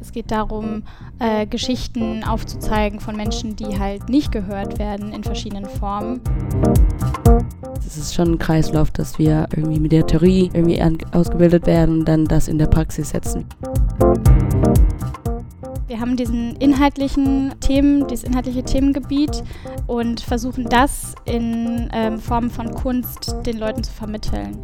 Es geht darum, äh, Geschichten aufzuzeigen von Menschen, die halt nicht gehört werden in verschiedenen Formen. Es ist schon ein Kreislauf, dass wir irgendwie mit der Theorie irgendwie ausgebildet werden und dann das in der Praxis setzen. Wir haben diesen inhaltlichen Themen, dieses inhaltliche Themengebiet und versuchen das in ähm, Form von Kunst den Leuten zu vermitteln.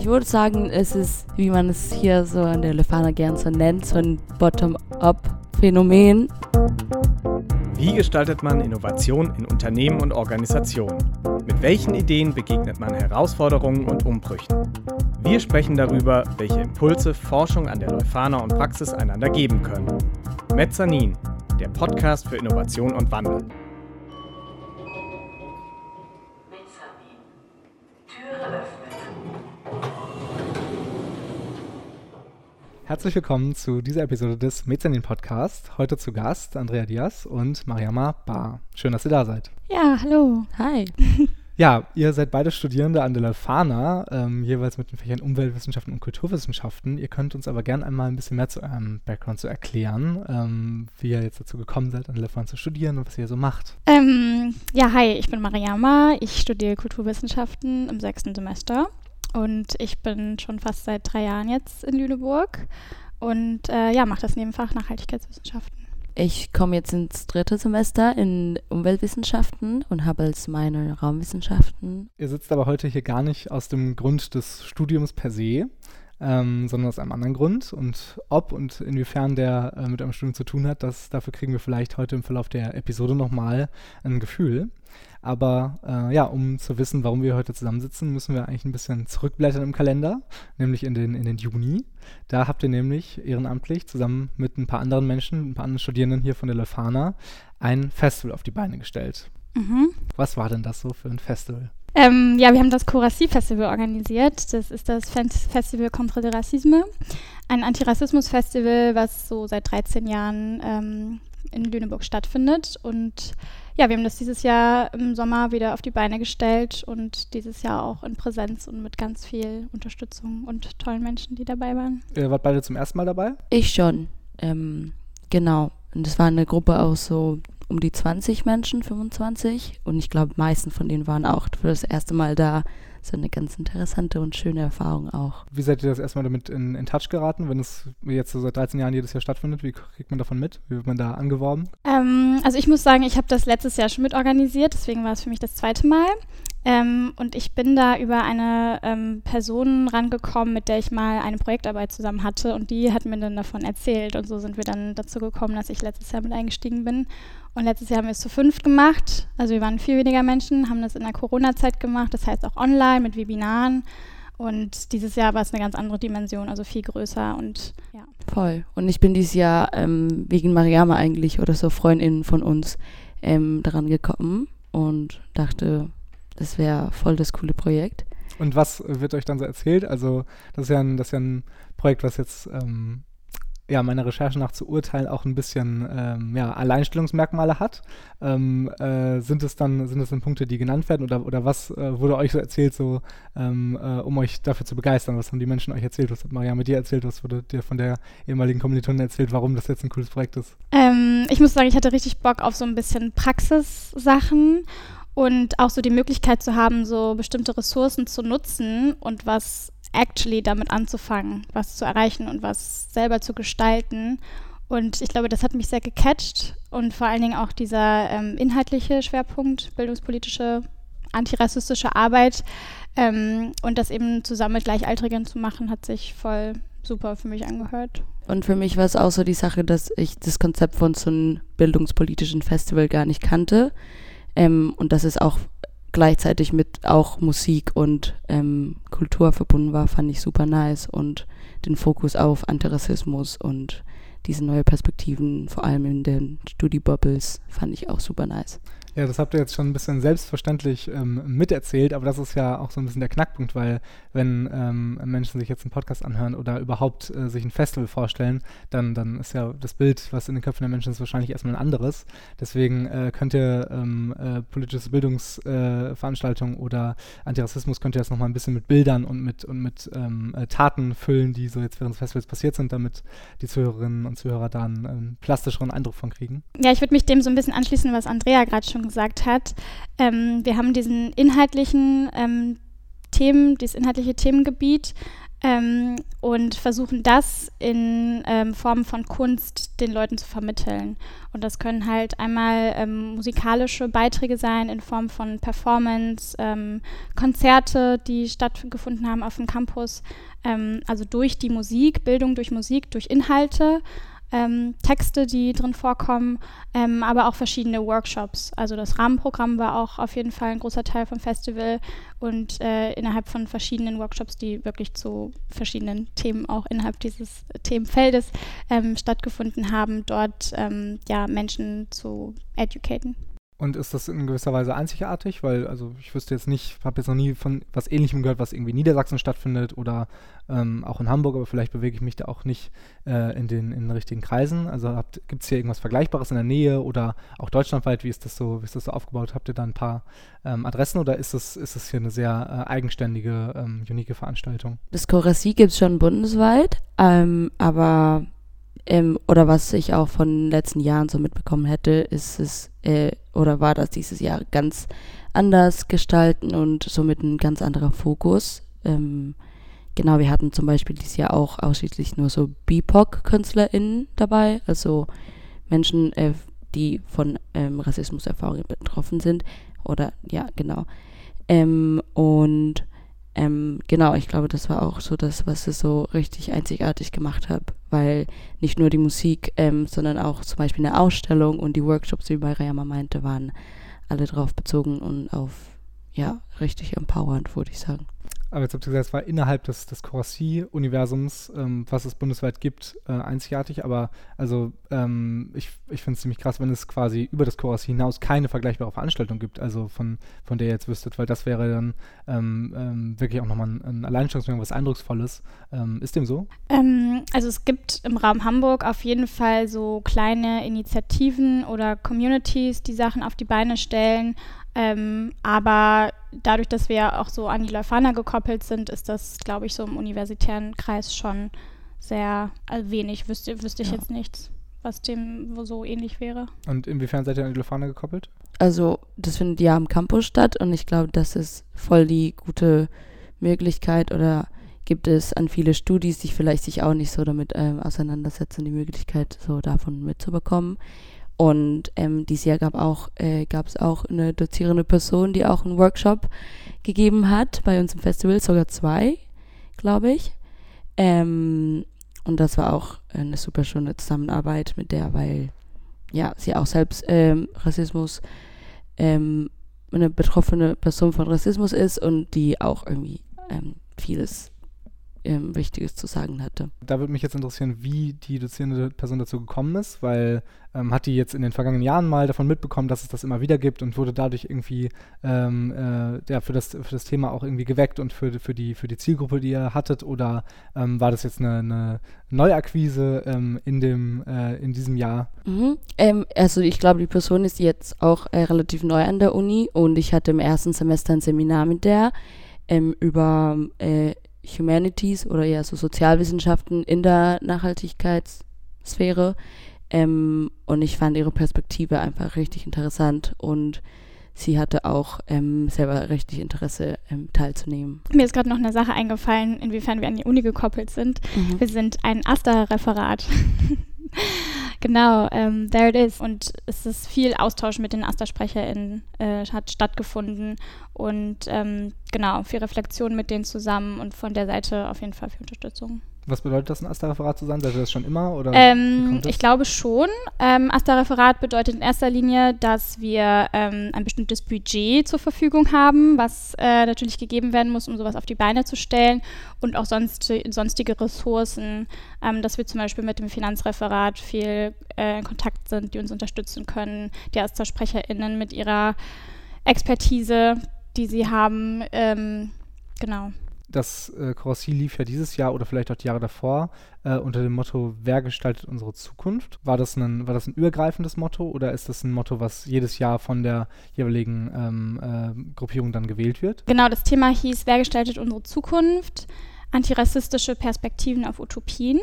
Ich würde sagen, es ist, wie man es hier so an der Lefana gern so nennt, so ein Bottom-up-Phänomen. Wie gestaltet man Innovation in Unternehmen und Organisationen? Mit welchen Ideen begegnet man Herausforderungen und Umbrüchen? Wir sprechen darüber, welche Impulse Forschung an der Leuphana und Praxis einander geben können. Mezzanin, der Podcast für Innovation und Wandel. Herzlich willkommen zu dieser Episode des Mezanin Podcast. Heute zu Gast Andrea Diaz und Mariama Bar. Schön, dass ihr da seid. Ja, hallo. Hi. Ja, ihr seid beide Studierende an der Leuphana, ähm, jeweils mit den Fächern Umweltwissenschaften und Kulturwissenschaften. Ihr könnt uns aber gerne einmal ein bisschen mehr zu eurem Background zu erklären, ähm, wie ihr jetzt dazu gekommen seid, an der Leuphana zu studieren und was ihr so macht. Ähm, ja, hi, ich bin Mariama. Ich studiere Kulturwissenschaften im sechsten Semester und ich bin schon fast seit drei Jahren jetzt in Lüneburg und äh, ja, mache das Nebenfach Nachhaltigkeitswissenschaften. Ich komme jetzt ins dritte Semester in Umweltwissenschaften und habe als meine Raumwissenschaften. Ihr sitzt aber heute hier gar nicht aus dem Grund des Studiums per se, ähm, sondern aus einem anderen Grund. Und ob und inwiefern der äh, mit einem Studium zu tun hat, das, dafür kriegen wir vielleicht heute im Verlauf der Episode nochmal ein Gefühl. Aber äh, ja, um zu wissen, warum wir heute zusammensitzen, müssen wir eigentlich ein bisschen zurückblättern im Kalender, nämlich in den, in den Juni. Da habt ihr nämlich ehrenamtlich zusammen mit ein paar anderen Menschen, ein paar anderen Studierenden hier von der Lefana, ein Festival auf die Beine gestellt. Mhm. Was war denn das so für ein Festival? Ähm, ja, wir haben das Coraci Festival organisiert. Das ist das Festival Contre le Racisme, ein Antirassismus-Festival, was so seit 13 Jahren ähm, in Lüneburg stattfindet. Und ja, wir haben das dieses Jahr im Sommer wieder auf die Beine gestellt und dieses Jahr auch in Präsenz und mit ganz viel Unterstützung und tollen Menschen, die dabei waren. Ihr wart beide zum ersten Mal dabei? Ich schon, ähm, genau. Und es war eine Gruppe aus so um die 20 Menschen, 25. Und ich glaube, meisten von denen waren auch für das erste Mal da so eine ganz interessante und schöne Erfahrung auch. Wie seid ihr das erstmal damit in, in Touch geraten, wenn es jetzt so seit 13 Jahren jedes Jahr stattfindet? Wie kriegt man davon mit? Wie wird man da angeworben? Ähm, also ich muss sagen, ich habe das letztes Jahr schon mitorganisiert, deswegen war es für mich das zweite Mal. Ähm, und ich bin da über eine ähm, Person rangekommen, mit der ich mal eine Projektarbeit zusammen hatte und die hat mir dann davon erzählt und so sind wir dann dazu gekommen, dass ich letztes Jahr mit eingestiegen bin. Und letztes Jahr haben wir es zu fünft gemacht. Also wir waren viel weniger Menschen, haben das in der Corona-Zeit gemacht, das heißt auch online mit Webinaren. Und dieses Jahr war es eine ganz andere Dimension, also viel größer und ja. Voll. Und ich bin dieses Jahr ähm, wegen Mariama eigentlich oder so Freundinnen von uns ähm, daran gekommen und dachte, das wäre voll das coole Projekt. Und was wird euch dann so erzählt? Also das ist ja ein, das ist ja ein Projekt, was jetzt ähm, ja, meiner Recherche nach zu urteilen auch ein bisschen ähm, ja, Alleinstellungsmerkmale hat. Ähm, äh, sind es dann, sind es dann Punkte, die genannt werden oder, oder was äh, wurde euch so erzählt, so ähm, äh, um euch dafür zu begeistern? Was haben die Menschen euch erzählt? Was hat Maria mit dir erzählt? Was wurde dir von der ehemaligen Kommilitonin erzählt, warum das jetzt ein cooles Projekt ist? Ähm, ich muss sagen, ich hatte richtig Bock auf so ein bisschen Praxissachen und auch so die Möglichkeit zu haben, so bestimmte Ressourcen zu nutzen und was actually damit anzufangen, was zu erreichen und was selber zu gestalten. Und ich glaube, das hat mich sehr gecatcht und vor allen Dingen auch dieser ähm, inhaltliche Schwerpunkt, bildungspolitische, antirassistische Arbeit ähm, und das eben zusammen mit Gleichaltrigen zu machen, hat sich voll super für mich angehört. Und für mich war es auch so die Sache, dass ich das Konzept von so einem bildungspolitischen Festival gar nicht kannte ähm, und dass es auch gleichzeitig mit auch Musik und ähm, Kultur verbunden war, fand ich super nice und den Fokus auf Antirassismus und diese neue Perspektiven, vor allem in den Studi-Bubbles, fand ich auch super nice. Ja, das habt ihr jetzt schon ein bisschen selbstverständlich ähm, miterzählt, aber das ist ja auch so ein bisschen der Knackpunkt, weil wenn ähm, Menschen sich jetzt einen Podcast anhören oder überhaupt äh, sich ein Festival vorstellen, dann, dann ist ja das Bild, was in den Köpfen der Menschen ist, wahrscheinlich erstmal ein anderes. Deswegen äh, könnt ihr ähm, äh, politische Bildungsveranstaltungen oder Antirassismus könnt ihr das nochmal ein bisschen mit Bildern und mit, und mit ähm, äh, Taten füllen, die so jetzt während des Festivals passiert sind, damit die Zuhörerinnen und Zuhörer da einen, einen plastischeren Eindruck von kriegen. Ja, ich würde mich dem so ein bisschen anschließen, was Andrea gerade schon gesagt hat. Ähm, wir haben diesen inhaltlichen ähm, Themen, dieses inhaltliche Themengebiet ähm, und versuchen das in ähm, Form von Kunst den Leuten zu vermitteln. Und das können halt einmal ähm, musikalische Beiträge sein in Form von Performance, ähm, Konzerte, die stattgefunden haben auf dem Campus, ähm, also durch die Musik, Bildung durch Musik, durch Inhalte ähm, Texte, die drin vorkommen, ähm, aber auch verschiedene Workshops. Also das Rahmenprogramm war auch auf jeden Fall ein großer Teil vom Festival und äh, innerhalb von verschiedenen Workshops, die wirklich zu verschiedenen Themen auch innerhalb dieses Themenfeldes ähm, stattgefunden haben, dort ähm, ja, Menschen zu educaten. Und ist das in gewisser Weise einzigartig? Weil, also ich wüsste jetzt nicht, habe jetzt noch nie von was Ähnlichem gehört, was irgendwie in Niedersachsen stattfindet oder ähm, auch in Hamburg, aber vielleicht bewege ich mich da auch nicht äh, in, den, in den richtigen Kreisen. Also gibt es hier irgendwas Vergleichbares in der Nähe oder auch deutschlandweit? Wie ist das so, wie ist das so aufgebaut? Habt ihr da ein paar ähm, Adressen oder ist das, ist das hier eine sehr äh, eigenständige, ähm, unique Veranstaltung? Das Chorassie gibt es schon bundesweit, ähm, aber ähm, oder was ich auch von den letzten Jahren so mitbekommen hätte, ist es, äh, oder war das dieses Jahr ganz anders gestalten und somit ein ganz anderer Fokus. Ähm, genau, wir hatten zum Beispiel dieses Jahr auch ausschließlich nur so BIPOC-KünstlerInnen dabei, also Menschen, äh, die von ähm, Rassismuserfahrungen betroffen sind. Oder ja, genau. Ähm, und ähm, genau, ich glaube, das war auch so das, was es so richtig einzigartig gemacht hat, weil nicht nur die Musik, ähm, sondern auch zum Beispiel eine Ausstellung und die Workshops, wie Mariama meinte, waren alle drauf bezogen und auf, ja, richtig empowernd, würde ich sagen. Aber jetzt habt ihr gesagt, es war innerhalb des, des Corsi-Universums, ähm, was es bundesweit gibt, äh, einzigartig. Aber also ähm, ich, ich finde es ziemlich krass, wenn es quasi über das Corsi hinaus keine vergleichbare Veranstaltung gibt, also von, von der ihr jetzt wüsstet, weil das wäre dann ähm, ähm wirklich auch nochmal ein, ein Alleinstellungsmerkmal, was Eindrucksvolles. Ähm, ist dem so? Ähm, also es gibt im Raum Hamburg auf jeden Fall so kleine Initiativen oder Communities, die Sachen auf die Beine stellen ähm, aber dadurch, dass wir auch so an die Leuphana gekoppelt sind, ist das, glaube ich, so im universitären Kreis schon sehr also wenig. Wüsste, wüsste ich ja. jetzt nichts, was dem so ähnlich wäre. Und inwiefern seid ihr an die Leuphana gekoppelt? Also, das findet ja am Campus statt und ich glaube, das ist voll die gute Möglichkeit oder gibt es an viele Studis, die vielleicht sich auch nicht so damit ähm, auseinandersetzen, die Möglichkeit, so davon mitzubekommen. Und ähm, dieses Jahr gab auch, äh, es auch eine dozierende Person, die auch einen Workshop gegeben hat bei uns im Festival, sogar zwei, glaube ich. Ähm, und das war auch eine super schöne Zusammenarbeit mit der, weil ja, sie auch selbst ähm, Rassismus, ähm, eine betroffene Person von Rassismus ist und die auch irgendwie ähm, vieles ähm, Wichtiges zu sagen hatte. Da würde mich jetzt interessieren, wie die dozierende Person dazu gekommen ist, weil ähm, hat die jetzt in den vergangenen Jahren mal davon mitbekommen, dass es das immer wieder gibt und wurde dadurch irgendwie ähm, äh, ja, für, das, für das Thema auch irgendwie geweckt und für, für, die, für die Zielgruppe, die ihr hattet? Oder ähm, war das jetzt eine, eine Neuakquise ähm, in, dem, äh, in diesem Jahr? Mhm. Ähm, also ich glaube, die Person ist jetzt auch äh, relativ neu an der Uni und ich hatte im ersten Semester ein Seminar mit der ähm, über äh, Humanities oder eher so Sozialwissenschaften in der Nachhaltigkeitssphäre. Ähm, und ich fand ihre Perspektive einfach richtig interessant und sie hatte auch ähm, selber richtig Interesse ähm, teilzunehmen. Mir ist gerade noch eine Sache eingefallen, inwiefern wir an die Uni gekoppelt sind. Mhm. Wir sind ein AStA-Referat. genau, ähm, there it is. Und es ist viel Austausch mit den AStA-SprecherInnen äh, hat stattgefunden und ähm, genau, viel Reflexion mit denen zusammen und von der Seite auf jeden Fall viel Unterstützung. Was bedeutet das, ein AStA-Referat zu sein? Seid ihr das schon immer? Oder ähm, ich glaube schon. Ähm, AStA-Referat bedeutet in erster Linie, dass wir ähm, ein bestimmtes Budget zur Verfügung haben, was äh, natürlich gegeben werden muss, um sowas auf die Beine zu stellen und auch sonst, sonstige Ressourcen, ähm, dass wir zum Beispiel mit dem Finanzreferat viel äh, in Kontakt sind, die uns unterstützen können, die AStA-SprecherInnen mit ihrer Expertise, die sie haben. Ähm, genau das äh, Corsi lief ja dieses Jahr oder vielleicht auch die Jahre davor äh, unter dem Motto Wer gestaltet unsere Zukunft? War das, ein, war das ein übergreifendes Motto oder ist das ein Motto, was jedes Jahr von der jeweiligen ähm, äh, Gruppierung dann gewählt wird? Genau, das Thema hieß Wer gestaltet unsere Zukunft? Antirassistische Perspektiven auf Utopien.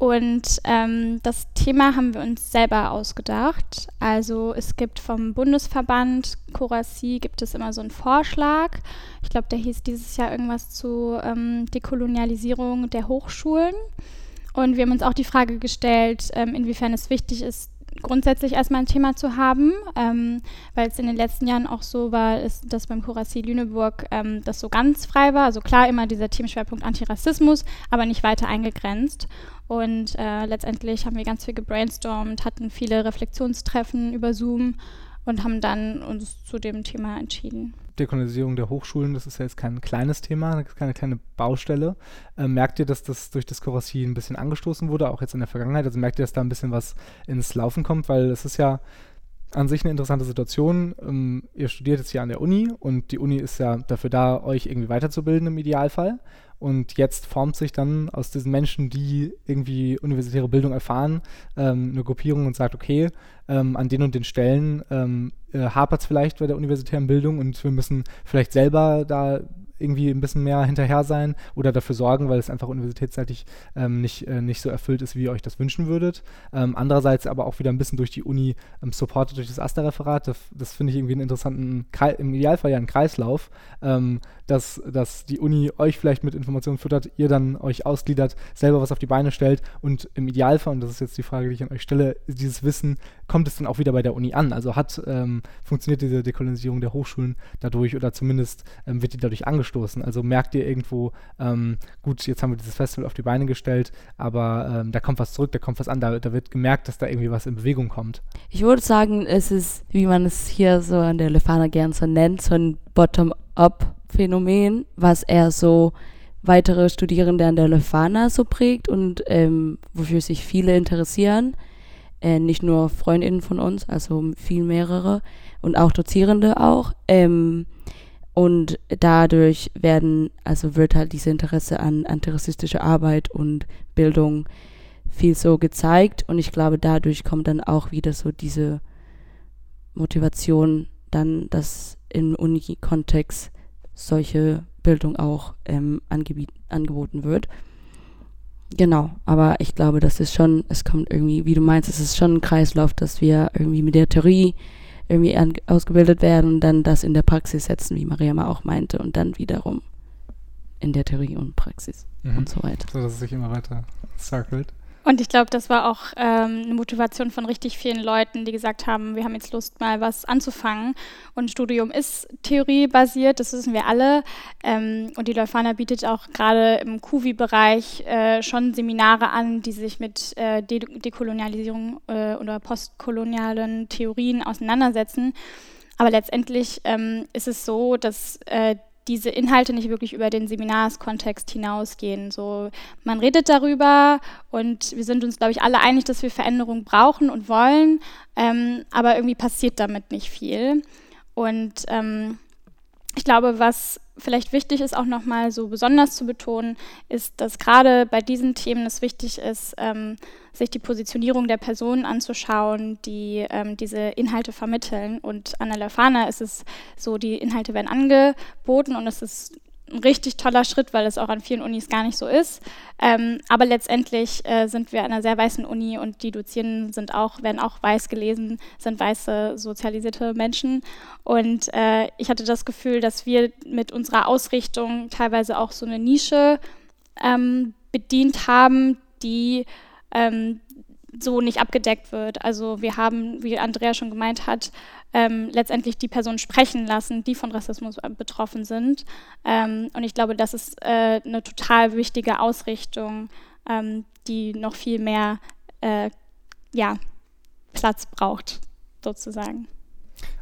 Und ähm, das Thema haben wir uns selber ausgedacht. Also es gibt vom Bundesverband Corasi gibt es immer so einen Vorschlag. Ich glaube, der hieß dieses Jahr irgendwas zu ähm, Dekolonialisierung der Hochschulen. Und wir haben uns auch die Frage gestellt, ähm, inwiefern es wichtig ist, grundsätzlich erstmal ein Thema zu haben, ähm, weil es in den letzten Jahren auch so war, ist, dass beim Kurasi Lüneburg ähm, das so ganz frei war. Also klar immer dieser Themenschwerpunkt Antirassismus, aber nicht weiter eingegrenzt. Und äh, letztendlich haben wir ganz viel gebrainstormt, hatten viele Reflexionstreffen über Zoom und haben dann uns zu dem Thema entschieden. Dekolonisierung der Hochschulen, das ist ja jetzt kein kleines Thema, keine kleine Baustelle. Äh, merkt ihr, dass das durch das Korossi ein bisschen angestoßen wurde, auch jetzt in der Vergangenheit? Also merkt ihr, dass da ein bisschen was ins Laufen kommt? Weil es ist ja an sich eine interessante Situation. Ähm, ihr studiert jetzt hier an der Uni und die Uni ist ja dafür da, euch irgendwie weiterzubilden im Idealfall. Und jetzt formt sich dann aus diesen Menschen, die irgendwie universitäre Bildung erfahren, ähm, eine Gruppierung und sagt, okay, ähm, an den und den Stellen ähm, äh, hapert es vielleicht bei der universitären Bildung und wir müssen vielleicht selber da irgendwie ein bisschen mehr hinterher sein oder dafür sorgen, weil es einfach universitätsseitig ähm, nicht, äh, nicht so erfüllt ist, wie ihr euch das wünschen würdet. Ähm, andererseits aber auch wieder ein bisschen durch die Uni ähm, supported durch das AStA-Referat. Das, das finde ich irgendwie einen interessanten, Kre im Idealfall ja einen Kreislauf, ähm, dass, dass die Uni euch vielleicht mit Informationen füttert, ihr dann euch ausgliedert, selber was auf die Beine stellt und im Idealfall, und das ist jetzt die Frage, die ich an euch stelle, dieses Wissen, kommt es dann auch wieder bei der Uni an? Also hat, ähm, funktioniert diese Dekolonisierung der Hochschulen dadurch oder zumindest ähm, wird die dadurch angestoßen? Also merkt ihr irgendwo, ähm, gut, jetzt haben wir dieses Festival auf die Beine gestellt, aber ähm, da kommt was zurück, da kommt was an, da, da wird gemerkt, dass da irgendwie was in Bewegung kommt. Ich würde sagen, es ist, wie man es hier so an der Lefana gern so nennt, so ein Bottom-up Phänomen, was eher so weitere Studierende an der Lefana so prägt und ähm, wofür sich viele interessieren. Äh, nicht nur Freundinnen von uns, also viel mehrere und auch Dozierende auch. Ähm, und dadurch werden, also wird halt diese Interesse an antirassistischer Arbeit und Bildung viel so gezeigt. Und ich glaube, dadurch kommt dann auch wieder so diese Motivation, dann das im Uni-Kontext solche Bildung auch ähm, angeboten wird. Genau, aber ich glaube, das ist schon, es kommt irgendwie, wie du meinst, es ist schon ein Kreislauf, dass wir irgendwie mit der Theorie irgendwie ausgebildet werden und dann das in der Praxis setzen, wie Mariama auch meinte, und dann wiederum in der Theorie und Praxis mhm. und so weiter. So dass es sich immer weiter circelt. Und ich glaube, das war auch ähm, eine Motivation von richtig vielen Leuten, die gesagt haben, wir haben jetzt Lust, mal was anzufangen. Und Studium ist theoriebasiert, das wissen wir alle. Ähm, und die Leuphana bietet auch gerade im QVI-Bereich äh, schon Seminare an, die sich mit äh, De Dekolonialisierung äh, oder postkolonialen Theorien auseinandersetzen. Aber letztendlich ähm, ist es so, dass äh, diese Inhalte nicht wirklich über den Seminarskontext hinausgehen. So, man redet darüber und wir sind uns, glaube ich, alle einig, dass wir Veränderung brauchen und wollen, ähm, aber irgendwie passiert damit nicht viel. Und ähm, ich glaube, was vielleicht wichtig ist, auch nochmal so besonders zu betonen, ist, dass gerade bei diesen Themen es wichtig ist, ähm, sich die Positionierung der Personen anzuschauen, die ähm, diese Inhalte vermitteln. Und an der Lafana ist es so, die Inhalte werden angeboten und es ist ein richtig toller Schritt, weil es auch an vielen Unis gar nicht so ist. Ähm, aber letztendlich äh, sind wir an einer sehr weißen Uni und die Dozierenden sind auch, werden auch weiß gelesen, sind weiße sozialisierte Menschen. Und äh, ich hatte das Gefühl, dass wir mit unserer Ausrichtung teilweise auch so eine Nische ähm, bedient haben, die ähm, so nicht abgedeckt wird. Also wir haben, wie Andrea schon gemeint hat, ähm, letztendlich die Personen sprechen lassen, die von Rassismus betroffen sind. Ähm, und ich glaube, das ist äh, eine total wichtige Ausrichtung, ähm, die noch viel mehr äh, ja, Platz braucht, sozusagen.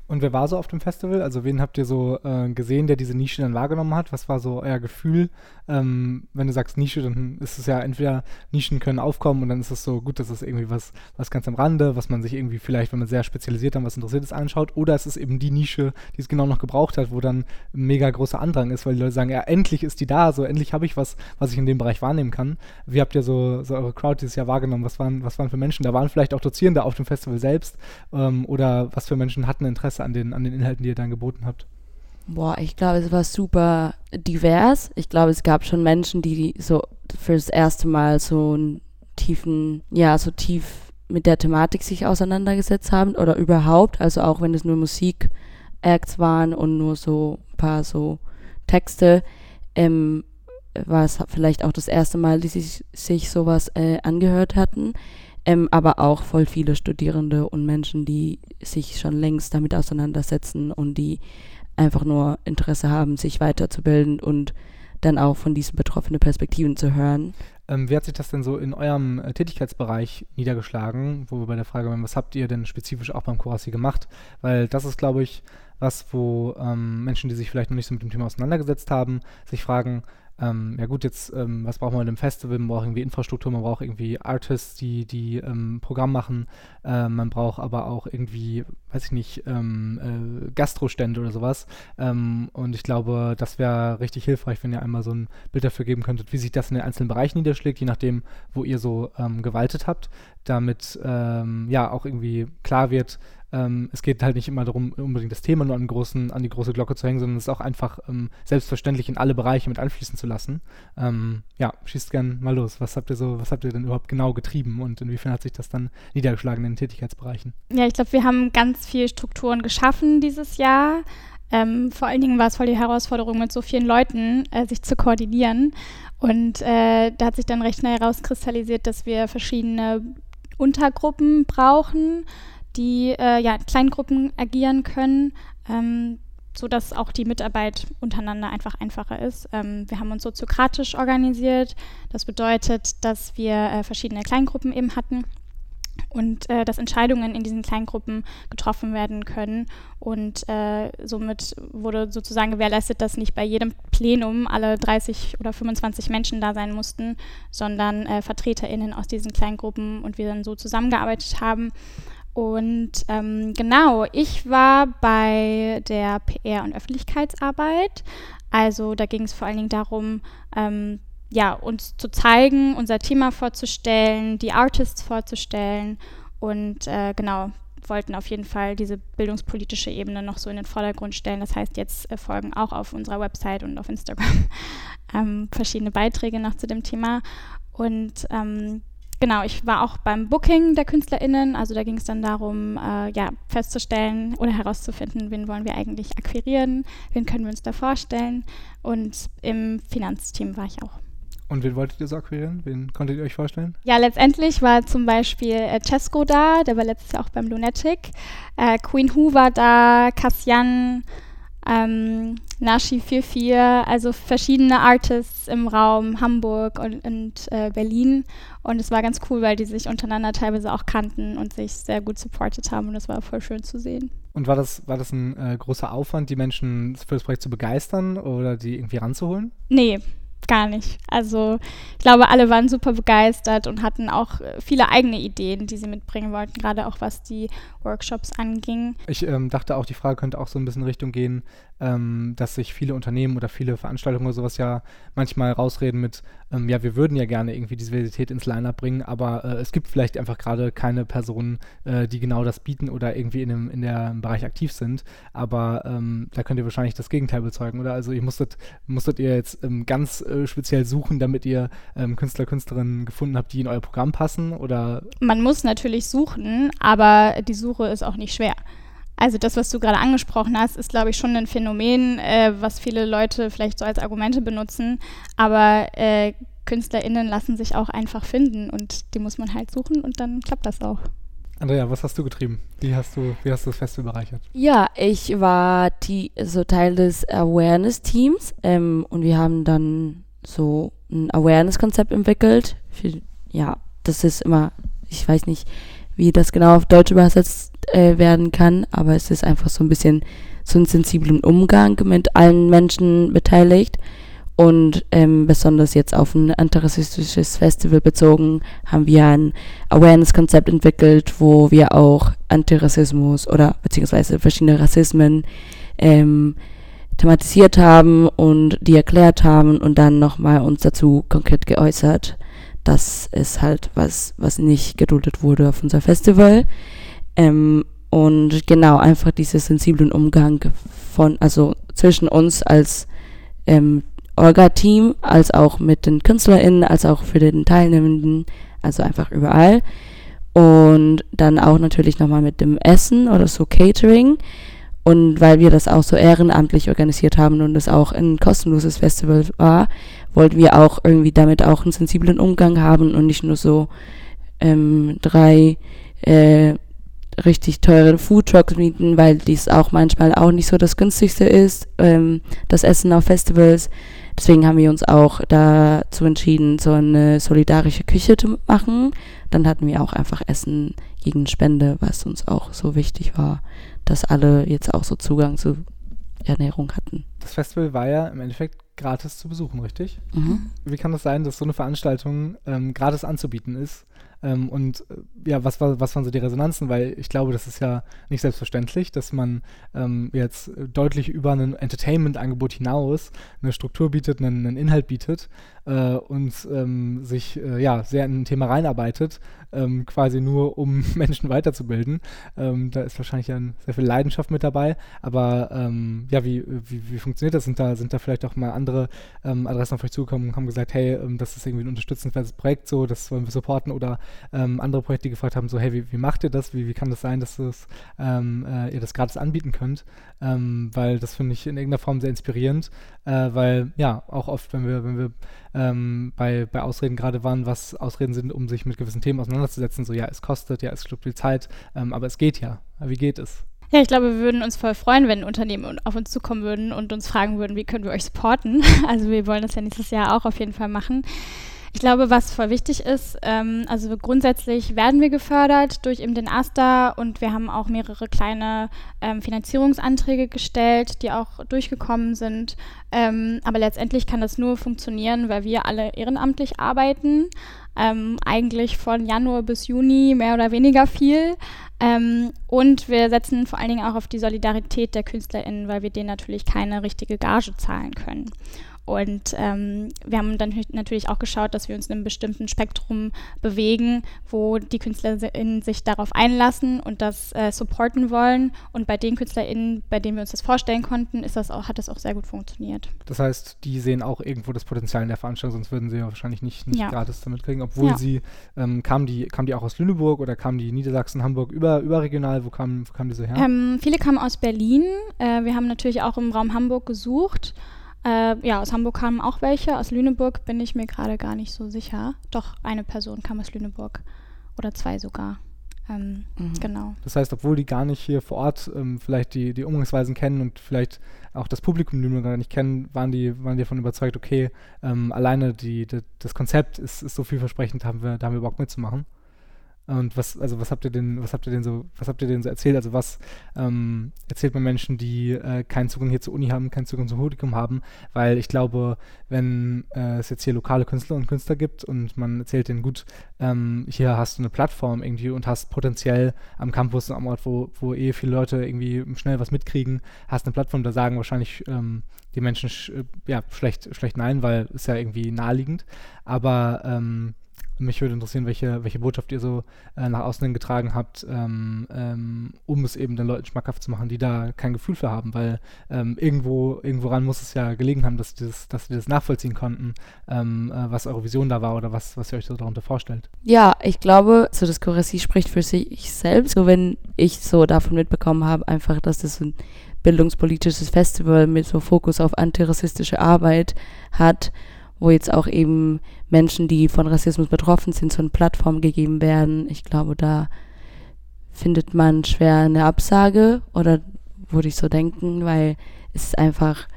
Und wer war so auf dem Festival? Also wen habt ihr so äh, gesehen, der diese Nische dann wahrgenommen hat? Was war so euer Gefühl? Ähm, wenn du sagst Nische, dann ist es ja entweder Nischen können aufkommen und dann ist es so gut, dass es irgendwie was, was ganz am Rande, was man sich irgendwie vielleicht, wenn man sehr spezialisiert an was interessiert ist, anschaut. Oder es ist eben die Nische, die es genau noch gebraucht hat, wo dann ein mega großer Andrang ist, weil die Leute sagen, ja, endlich ist die da, so endlich habe ich was, was ich in dem Bereich wahrnehmen kann. Wie habt ihr so, so eure Crowd dieses Jahr wahrgenommen? Was waren, was waren für Menschen? Da waren vielleicht auch Dozierende auf dem Festival selbst ähm, oder was für Menschen hatten Interesse an den, an den Inhalten, die ihr dann geboten habt? Boah, ich glaube, es war super divers. Ich glaube, es gab schon Menschen, die so fürs erste Mal so einen tiefen, ja, so tief mit der Thematik sich auseinandergesetzt haben oder überhaupt, also auch wenn es nur Musik-Acts waren und nur so ein paar so Texte, ähm, war es vielleicht auch das erste Mal, die sich, sich sowas äh, angehört hatten ähm, aber auch voll viele Studierende und Menschen, die sich schon längst damit auseinandersetzen und die einfach nur Interesse haben, sich weiterzubilden und dann auch von diesen betroffenen Perspektiven zu hören. Ähm, wie hat sich das denn so in eurem äh, Tätigkeitsbereich niedergeschlagen, wo wir bei der Frage waren, was habt ihr denn spezifisch auch beim Kurasi gemacht? Weil das ist, glaube ich, was, wo ähm, Menschen, die sich vielleicht noch nicht so mit dem Thema auseinandergesetzt haben, sich fragen, ähm, ja gut, jetzt, ähm, was braucht man in einem Festival? Man braucht irgendwie Infrastruktur, man braucht irgendwie Artists, die, die ähm, Programm machen, äh, man braucht aber auch irgendwie, weiß ich nicht, ähm, äh, Gastrostände oder sowas. Ähm, und ich glaube, das wäre richtig hilfreich, wenn ihr einmal so ein Bild dafür geben könntet, wie sich das in den einzelnen Bereichen niederschlägt, je nachdem, wo ihr so ähm, gewaltet habt, damit ja auch irgendwie klar wird, ähm, es geht halt nicht immer darum, unbedingt das Thema nur an, großen, an die große Glocke zu hängen, sondern es auch einfach ähm, selbstverständlich in alle Bereiche mit einfließen zu lassen. Ähm, ja, schießt gern mal los. Was habt ihr so, was habt ihr denn überhaupt genau getrieben und inwiefern hat sich das dann niedergeschlagen in den Tätigkeitsbereichen? Ja, ich glaube, wir haben ganz viele Strukturen geschaffen dieses Jahr. Ähm, vor allen Dingen war es voll die Herausforderung, mit so vielen Leuten äh, sich zu koordinieren. Und äh, da hat sich dann recht schnell herauskristallisiert, dass wir verschiedene Untergruppen brauchen, die äh, ja in Kleingruppen agieren können, ähm, sodass auch die Mitarbeit untereinander einfach einfacher ist. Ähm, wir haben uns soziokratisch organisiert. Das bedeutet, dass wir äh, verschiedene Kleingruppen eben hatten und äh, dass Entscheidungen in diesen Kleingruppen getroffen werden können. Und äh, somit wurde sozusagen gewährleistet, dass nicht bei jedem Plenum alle 30 oder 25 Menschen da sein mussten, sondern äh, VertreterInnen aus diesen Kleingruppen und wir dann so zusammengearbeitet haben. Und ähm, genau, ich war bei der PR- und Öffentlichkeitsarbeit. Also da ging es vor allen Dingen darum, ähm, ja, uns zu zeigen, unser Thema vorzustellen, die Artists vorzustellen und äh, genau, wollten auf jeden Fall diese bildungspolitische Ebene noch so in den Vordergrund stellen. Das heißt, jetzt äh, folgen auch auf unserer Website und auf Instagram ähm, verschiedene Beiträge noch zu dem Thema. Und ähm, Genau, ich war auch beim Booking der KünstlerInnen. Also da ging es dann darum, äh, ja, festzustellen oder herauszufinden, wen wollen wir eigentlich akquirieren, wen können wir uns da vorstellen. Und im Finanzteam war ich auch. Und wen wolltet ihr so akquirieren? Wen konntet ihr euch vorstellen? Ja, letztendlich war zum Beispiel äh, Cesco da, der war letztes Jahr auch beim Lunatic. Äh, Queen Hu war da, Cassian, ähm, Nashi 44, also verschiedene Artists im Raum Hamburg und, und äh, Berlin. Und es war ganz cool, weil die sich untereinander teilweise auch kannten und sich sehr gut supportet haben. Und das war voll schön zu sehen. Und war das, war das ein äh, großer Aufwand, die Menschen für das Projekt zu begeistern oder die irgendwie ranzuholen? Nee, gar nicht. Also ich glaube, alle waren super begeistert und hatten auch äh, viele eigene Ideen, die sie mitbringen wollten, gerade auch was die Workshops anging. Ich ähm, dachte auch, die Frage könnte auch so ein bisschen in Richtung gehen, ähm, dass sich viele Unternehmen oder viele Veranstaltungen oder sowas ja manchmal rausreden mit, ähm, ja, wir würden ja gerne irgendwie Diversität ins Line-Up bringen, aber äh, es gibt vielleicht einfach gerade keine Personen, äh, die genau das bieten oder irgendwie in dem in der Bereich aktiv sind. Aber ähm, da könnt ihr wahrscheinlich das Gegenteil bezeugen, oder? Also ihr musstet, musstet ihr jetzt ähm, ganz äh, speziell suchen, damit ihr ähm, Künstler, Künstlerinnen gefunden habt, die in euer Programm passen? Oder? Man muss natürlich suchen, aber die Suche ist auch nicht schwer. Also das, was du gerade angesprochen hast, ist, glaube ich, schon ein Phänomen, äh, was viele Leute vielleicht so als Argumente benutzen. Aber äh, KünstlerInnen lassen sich auch einfach finden und die muss man halt suchen und dann klappt das auch. Andrea, was hast du getrieben? Wie hast du, wie hast du das Festival bereichert? Ja, ich war die, so Teil des Awareness-Teams ähm, und wir haben dann so ein Awareness-Konzept entwickelt. Für, ja, das ist immer, ich weiß nicht, wie das genau auf Deutsch übersetzt äh, werden kann, aber es ist einfach so ein bisschen so einen sensiblen Umgang mit allen Menschen beteiligt. Und ähm, besonders jetzt auf ein antirassistisches Festival bezogen, haben wir ein Awareness-Konzept entwickelt, wo wir auch Antirassismus oder beziehungsweise verschiedene Rassismen ähm, thematisiert haben und die erklärt haben und dann nochmal uns dazu konkret geäußert, dass es halt was, was nicht geduldet wurde auf unser Festival. Ähm, und genau, einfach diesen sensiblen Umgang von, also zwischen uns als ähm, Orga-Team, als auch mit den KünstlerInnen, als auch für den Teilnehmenden, also einfach überall. Und dann auch natürlich nochmal mit dem Essen oder so Catering. Und weil wir das auch so ehrenamtlich organisiert haben und es auch ein kostenloses Festival war, wollten wir auch irgendwie damit auch einen sensiblen Umgang haben und nicht nur so ähm, drei äh, richtig teure Foodtrucks mieten, weil dies auch manchmal auch nicht so das günstigste ist, ähm, das Essen auf Festivals. Deswegen haben wir uns auch dazu entschieden, so eine solidarische Küche zu machen. Dann hatten wir auch einfach Essen gegen Spende, was uns auch so wichtig war, dass alle jetzt auch so Zugang zu Ernährung hatten. Das Festival war ja im Endeffekt gratis zu besuchen, richtig? Mhm. Wie kann das sein, dass so eine Veranstaltung ähm, gratis anzubieten ist? Ähm, und äh, ja, was, war, was waren so die Resonanzen? Weil ich glaube, das ist ja nicht selbstverständlich, dass man ähm, jetzt deutlich über ein Entertainment-Angebot hinaus eine Struktur bietet, einen, einen Inhalt bietet äh, und ähm, sich äh, ja sehr in ein Thema reinarbeitet, ähm, quasi nur um Menschen weiterzubilden. Ähm, da ist wahrscheinlich ja sehr viel Leidenschaft mit dabei. Aber ähm, ja, wie, wie, wie, funktioniert das? Sind da, sind da vielleicht auch mal andere Adressen auf euch zugekommen und haben gesagt, hey, das ist irgendwie ein unterstützenswertes Projekt, so, das wollen wir supporten oder ähm, andere Projekte gefragt haben, so hey, wie, wie macht ihr das? Wie, wie kann das sein, dass das, ähm, äh, ihr das gratis anbieten könnt? Ähm, weil das finde ich in irgendeiner Form sehr inspirierend, äh, weil ja, auch oft, wenn wir, wenn wir ähm, bei, bei Ausreden gerade waren, was Ausreden sind, um sich mit gewissen Themen auseinanderzusetzen, so ja, es kostet, ja, es schluckt viel Zeit, ähm, aber es geht ja. Wie geht es? Ja, ich glaube, wir würden uns voll freuen, wenn Unternehmen auf uns zukommen würden und uns fragen würden, wie können wir euch supporten. Also wir wollen das ja nächstes Jahr auch auf jeden Fall machen. Ich glaube, was voll wichtig ist, ähm, also grundsätzlich werden wir gefördert durch eben den AStA und wir haben auch mehrere kleine ähm, Finanzierungsanträge gestellt, die auch durchgekommen sind. Ähm, aber letztendlich kann das nur funktionieren, weil wir alle ehrenamtlich arbeiten. Ähm, eigentlich von Januar bis Juni mehr oder weniger viel. Ähm, und wir setzen vor allen Dingen auch auf die Solidarität der KünstlerInnen, weil wir denen natürlich keine richtige Gage zahlen können. Und ähm, wir haben dann natürlich auch geschaut, dass wir uns in einem bestimmten Spektrum bewegen, wo die KünstlerInnen sich darauf einlassen und das äh, supporten wollen. Und bei den KünstlerInnen, bei denen wir uns das vorstellen konnten, ist das auch, hat das auch sehr gut funktioniert. Das heißt, die sehen auch irgendwo das Potenzial in der Veranstaltung, sonst würden sie ja wahrscheinlich nicht, nicht ja. gratis damit kriegen. Obwohl ja. sie, ähm, kamen, die, kamen die auch aus Lüneburg oder kamen die Niedersachsen, Hamburg über, überregional? Wo kamen, wo kamen diese her? Ähm, viele kamen aus Berlin. Äh, wir haben natürlich auch im Raum Hamburg gesucht. Äh, ja, aus Hamburg kamen auch welche. Aus Lüneburg bin ich mir gerade gar nicht so sicher. Doch, eine Person kam aus Lüneburg. Oder zwei sogar. Ähm, mhm. Genau. Das heißt, obwohl die gar nicht hier vor Ort ähm, vielleicht die, die Umgangsweisen kennen und vielleicht auch das Publikum Lüneburg gar nicht kennen, waren die, waren die davon überzeugt, okay, ähm, alleine die, die, das Konzept ist, ist so vielversprechend, haben wir, da haben wir Bock mitzumachen. Und was, also was habt ihr denn, was habt ihr denn so, was habt ihr denn so erzählt? Also was ähm, erzählt man Menschen, die äh, keinen Zugang hier zur Uni haben, keinen Zugang zum Publikum haben? Weil ich glaube, wenn äh, es jetzt hier lokale Künstler und Künstler gibt und man erzählt denen, gut, ähm, hier hast du eine Plattform irgendwie und hast potenziell am Campus, am Ort, wo, wo eh viele Leute irgendwie schnell was mitkriegen, hast eine Plattform, da sagen wahrscheinlich ähm, die Menschen sch äh, ja, schlecht, schlecht nein, weil ist ja irgendwie naheliegend. Aber ähm, mich würde interessieren, welche, welche Botschaft ihr so äh, nach außen getragen habt, ähm, ähm, um es eben den Leuten schmackhaft zu machen, die da kein Gefühl für haben, weil ähm, irgendwo, irgendworan muss es ja gelegen haben, dass, dieses, dass wir das nachvollziehen konnten, ähm, äh, was eure Vision da war oder was, was ihr euch so darunter vorstellt. Ja, ich glaube, so das Choressie spricht für sich selbst. So wenn ich so davon mitbekommen habe, einfach, dass das ein bildungspolitisches Festival mit so Fokus auf antirassistische Arbeit hat wo jetzt auch eben Menschen, die von Rassismus betroffen sind, so eine Plattform gegeben werden. Ich glaube, da findet man schwer eine Absage oder würde ich so denken, weil es ist einfach,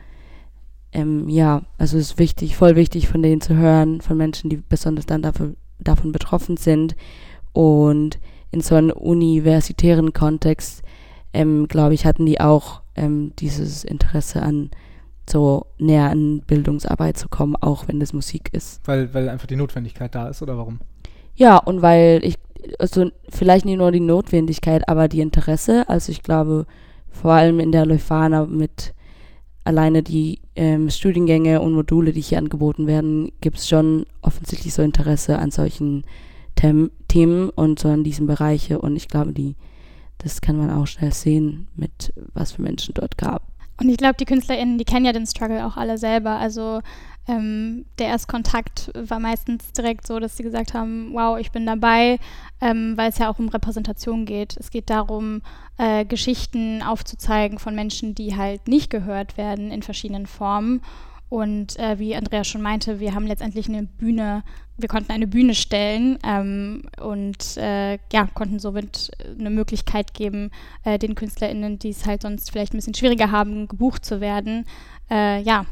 ähm, ja, also es ist wichtig, voll wichtig von denen zu hören, von Menschen, die besonders dann dafür, davon betroffen sind. Und in so einem universitären Kontext, ähm, glaube ich, hatten die auch ähm, dieses Interesse an so näher an Bildungsarbeit zu kommen, auch wenn das Musik ist. Weil, weil einfach die Notwendigkeit da ist, oder warum? Ja, und weil ich, also vielleicht nicht nur die Notwendigkeit, aber die Interesse. Also ich glaube, vor allem in der Leuphana mit alleine die ähm, Studiengänge und Module, die hier angeboten werden, gibt es schon offensichtlich so Interesse an solchen Them Themen und so an diesen Bereiche. Und ich glaube, die, das kann man auch schnell sehen, mit was für Menschen dort gab. Und ich glaube, die KünstlerInnen, die kennen ja den Struggle auch alle selber. Also ähm, der Erstkontakt war meistens direkt so, dass sie gesagt haben, wow, ich bin dabei, ähm, weil es ja auch um Repräsentation geht. Es geht darum, äh, Geschichten aufzuzeigen von Menschen, die halt nicht gehört werden in verschiedenen Formen. Und äh, wie Andrea schon meinte, wir haben letztendlich eine Bühne, wir konnten eine Bühne stellen ähm, und äh, ja, konnten somit eine Möglichkeit geben, äh, den KünstlerInnen, die es halt sonst vielleicht ein bisschen schwieriger haben, gebucht zu werden, äh, ja,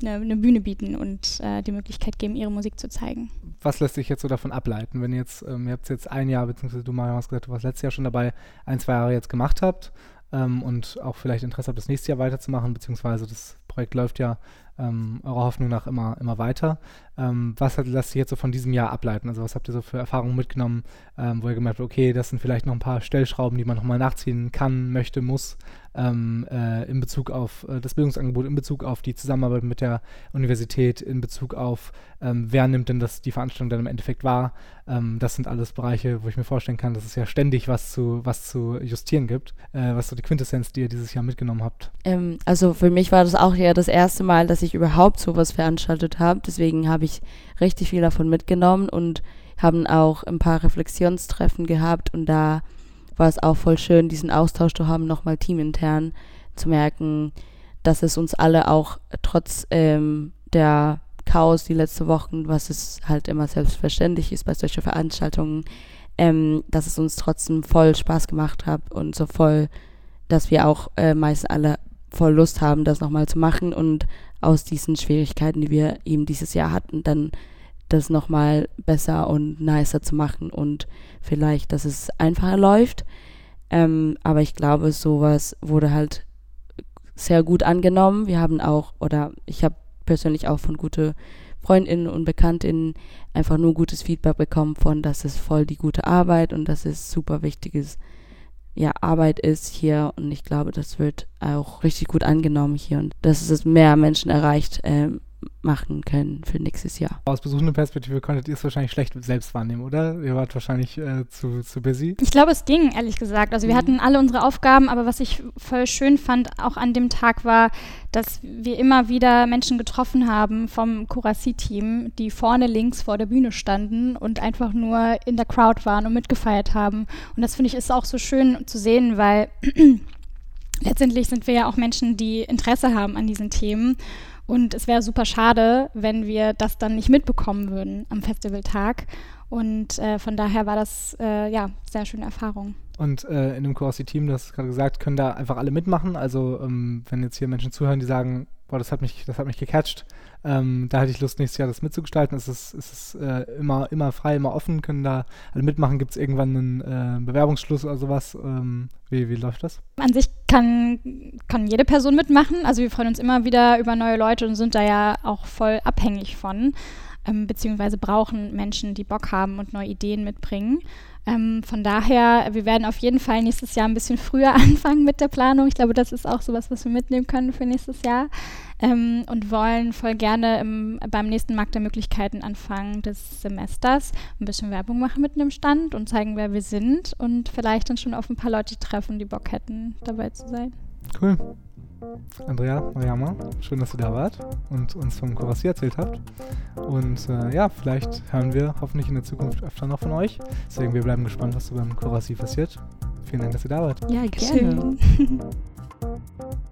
eine, eine, Bühne bieten und äh, die Möglichkeit geben, ihre Musik zu zeigen. Was lässt sich jetzt so davon ableiten, wenn jetzt, ähm, ihr habt jetzt ein Jahr, beziehungsweise du Marion hast gesagt, du warst letztes Jahr schon dabei, ein, zwei Jahre jetzt gemacht habt ähm, und auch vielleicht Interesse habt, das nächste Jahr weiterzumachen, beziehungsweise das Projekt läuft ja ähm, eurer Hoffnung nach immer, immer weiter. Ähm, was lasst sich jetzt so von diesem Jahr ableiten? Also was habt ihr so für Erfahrungen mitgenommen, ähm, wo ihr gemerkt habt, okay, das sind vielleicht noch ein paar Stellschrauben, die man nochmal nachziehen kann, möchte, muss, ähm, äh, in Bezug auf äh, das Bildungsangebot, in Bezug auf die Zusammenarbeit mit der Universität, in Bezug auf, ähm, wer nimmt denn das, die Veranstaltung dann im Endeffekt wahr. Ähm, das sind alles Bereiche, wo ich mir vorstellen kann, dass es ja ständig was zu, was zu justieren gibt. Äh, was so die Quintessenz, die ihr dieses Jahr mitgenommen habt? Ähm, also für mich war das auch ja das erste Mal, dass ich überhaupt sowas veranstaltet habe. Deswegen habe ich richtig viel davon mitgenommen und haben auch ein paar Reflexionstreffen gehabt und da war es auch voll schön, diesen Austausch zu haben, nochmal teamintern zu merken, dass es uns alle auch trotz ähm, der Chaos die letzten Wochen, was es halt immer selbstverständlich ist bei solchen Veranstaltungen, ähm, dass es uns trotzdem voll Spaß gemacht hat und so voll, dass wir auch äh, meist alle voll Lust haben, das nochmal zu machen und aus diesen Schwierigkeiten, die wir eben dieses Jahr hatten, dann das nochmal besser und nicer zu machen und vielleicht, dass es einfacher läuft. Ähm, aber ich glaube, sowas wurde halt sehr gut angenommen. Wir haben auch, oder ich habe persönlich auch von guten Freundinnen und Bekanntinnen einfach nur gutes Feedback bekommen von, dass es voll die gute Arbeit und dass es super wichtiges ja, Arbeit ist hier und ich glaube, das wird auch richtig gut angenommen hier und dass es mehr Menschen erreicht, ähm, machen können für nächstes Jahr. Aus besuchender Perspektive konntet ihr es wahrscheinlich schlecht selbst wahrnehmen, oder? Ihr wart wahrscheinlich äh, zu, zu busy. Ich glaube, es ging, ehrlich gesagt. Also wir mhm. hatten alle unsere Aufgaben, aber was ich voll schön fand, auch an dem Tag war, dass wir immer wieder Menschen getroffen haben vom Kurasi-Team, die vorne links vor der Bühne standen und einfach nur in der Crowd waren und mitgefeiert haben. Und das finde ich ist auch so schön zu sehen, weil letztendlich sind wir ja auch Menschen, die Interesse haben an diesen Themen und es wäre super schade, wenn wir das dann nicht mitbekommen würden am Festivaltag. Und äh, von daher war das äh, ja sehr schöne Erfahrung. Und äh, in dem Kursi-Team, du hast gerade gesagt, können da einfach alle mitmachen. Also ähm, wenn jetzt hier Menschen zuhören, die sagen, boah, das hat mich, das hat mich gecatcht. Ähm, da hätte ich Lust, nächstes Jahr das mitzugestalten. Es ist, es ist äh, immer, immer frei, immer offen, können da alle mitmachen. Gibt es irgendwann einen äh, Bewerbungsschluss oder sowas? Ähm, wie, wie läuft das? An sich kann, kann jede Person mitmachen. Also wir freuen uns immer wieder über neue Leute und sind da ja auch voll abhängig von, ähm, beziehungsweise brauchen Menschen, die Bock haben und neue Ideen mitbringen. Ähm, von daher, wir werden auf jeden Fall nächstes Jahr ein bisschen früher anfangen mit der Planung. Ich glaube, das ist auch sowas, was wir mitnehmen können für nächstes Jahr. Ähm, und wollen voll gerne im, beim nächsten Markt der Möglichkeiten Anfang des Semesters ein bisschen Werbung machen mit einem Stand und zeigen, wer wir sind und vielleicht dann schon auf ein paar Leute treffen, die Bock hätten, dabei zu sein. Cool. Andrea, Mariama, schön, dass ihr da wart und uns vom Kurasi erzählt habt. Und äh, ja, vielleicht hören wir hoffentlich in der Zukunft öfter noch von euch. Deswegen, wir bleiben gespannt, was so beim Kurasi passiert. Vielen Dank, dass ihr da wart. Ja, gerne.